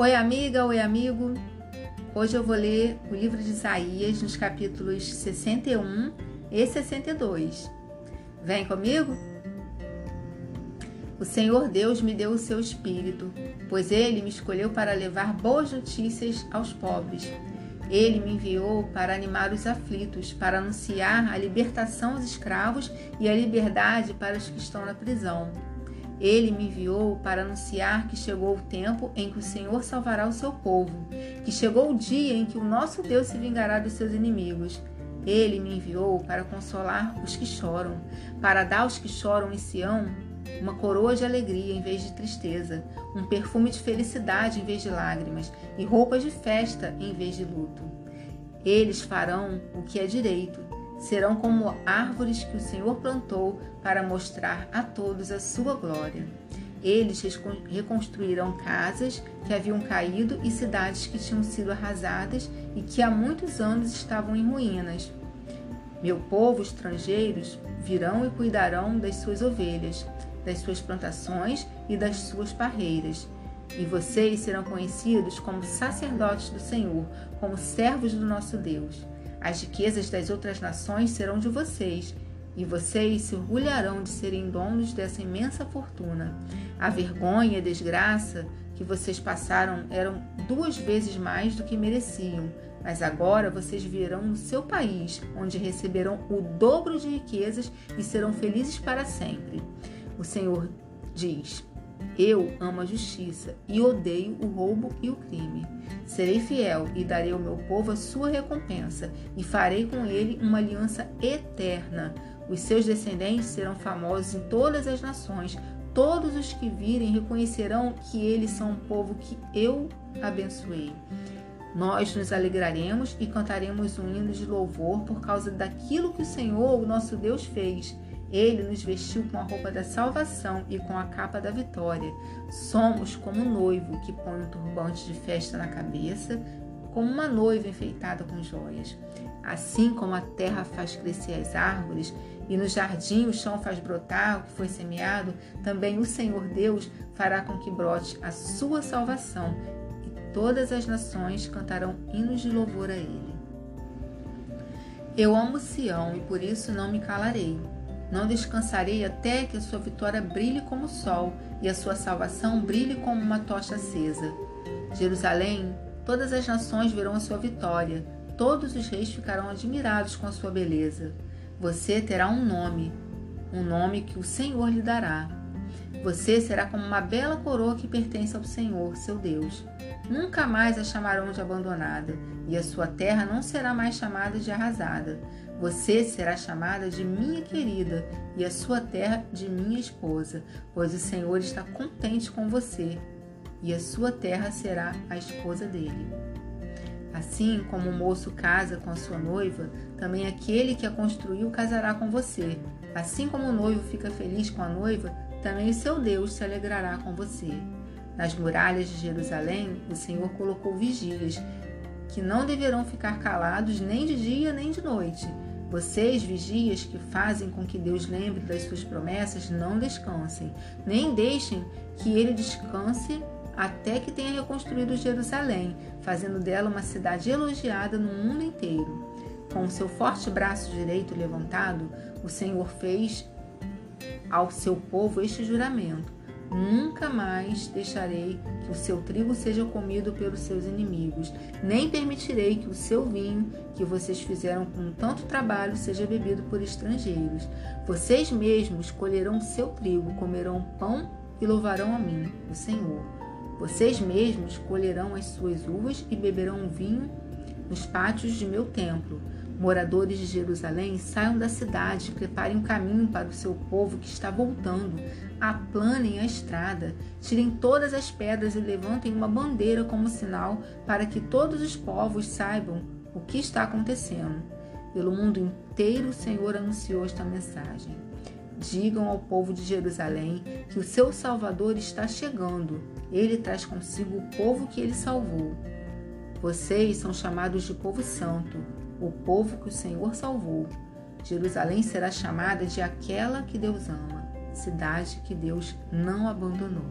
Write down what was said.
Oi, amiga, oi, amigo. Hoje eu vou ler o livro de Isaías nos capítulos 61 e 62. Vem comigo? O Senhor Deus me deu o seu espírito, pois ele me escolheu para levar boas notícias aos pobres. Ele me enviou para animar os aflitos, para anunciar a libertação aos escravos e a liberdade para os que estão na prisão ele me enviou para anunciar que chegou o tempo em que o Senhor salvará o seu povo, que chegou o dia em que o nosso Deus se vingará dos seus inimigos. Ele me enviou para consolar os que choram, para dar aos que choram em Sião uma coroa de alegria em vez de tristeza, um perfume de felicidade em vez de lágrimas e roupas de festa em vez de luto. Eles farão o que é direito serão como árvores que o Senhor plantou para mostrar a todos a sua glória. Eles reconstruirão casas que haviam caído e cidades que tinham sido arrasadas e que há muitos anos estavam em ruínas. Meu povo, estrangeiros, virão e cuidarão das suas ovelhas, das suas plantações e das suas parreiras. E vocês serão conhecidos como sacerdotes do Senhor, como servos do nosso Deus. As riquezas das outras nações serão de vocês, e vocês se orgulharão de serem donos dessa imensa fortuna. A vergonha e a desgraça que vocês passaram eram duas vezes mais do que mereciam, mas agora vocês virão no seu país, onde receberão o dobro de riquezas e serão felizes para sempre. O Senhor diz: eu amo a justiça e odeio o roubo e o crime. Serei fiel e darei ao meu povo a sua recompensa, e farei com ele uma aliança eterna. Os seus descendentes serão famosos em todas as nações. Todos os que virem reconhecerão que eles são um povo que eu abençoei. Nós nos alegraremos e cantaremos um hino de louvor por causa daquilo que o Senhor, o nosso Deus, fez. Ele nos vestiu com a roupa da salvação e com a capa da vitória. Somos como um noivo que põe um turbante de festa na cabeça, como uma noiva enfeitada com joias. Assim como a terra faz crescer as árvores e no jardim o chão faz brotar o que foi semeado, também o Senhor Deus fará com que brote a sua salvação e todas as nações cantarão hinos de louvor a ele. Eu amo Sião e por isso não me calarei. Não descansarei até que a sua vitória brilhe como o sol e a sua salvação brilhe como uma tocha acesa. Jerusalém, todas as nações verão a sua vitória, todos os reis ficarão admirados com a sua beleza. Você terá um nome, um nome que o Senhor lhe dará. Você será como uma bela coroa que pertence ao Senhor, seu Deus. Nunca mais a chamarão de abandonada, e a sua terra não será mais chamada de arrasada. Você será chamada de minha querida, e a sua terra de minha esposa, pois o Senhor está contente com você, e a sua terra será a esposa dele. Assim como o moço casa com a sua noiva, também aquele que a construiu casará com você. Assim como o noivo fica feliz com a noiva, também o seu Deus se alegrará com você. Nas muralhas de Jerusalém, o Senhor colocou vigílias, que não deverão ficar calados nem de dia nem de noite. Vocês, vigias, que fazem com que Deus lembre das suas promessas, não descansem, nem deixem que ele descanse até que tenha reconstruído Jerusalém, fazendo dela uma cidade elogiada no mundo inteiro. Com o seu forte braço direito levantado, o Senhor fez ao seu povo este juramento: Nunca mais deixarei que o seu trigo seja comido pelos seus inimigos, nem permitirei que o seu vinho, que vocês fizeram com tanto trabalho, seja bebido por estrangeiros. Vocês mesmos colherão seu trigo, comerão pão e louvarão a mim, o Senhor. Vocês mesmos colherão as suas uvas e beberão vinho nos pátios de meu templo. Moradores de Jerusalém, saiam da cidade, preparem um caminho para o seu povo que está voltando. Aplanem a estrada, tirem todas as pedras e levantem uma bandeira como sinal para que todos os povos saibam o que está acontecendo. Pelo mundo inteiro, o Senhor anunciou esta mensagem. Digam ao povo de Jerusalém que o seu Salvador está chegando. Ele traz consigo o povo que ele salvou. Vocês são chamados de povo santo o povo que o Senhor salvou. Jerusalém será chamada de aquela que Deus ama, cidade que Deus não abandonou.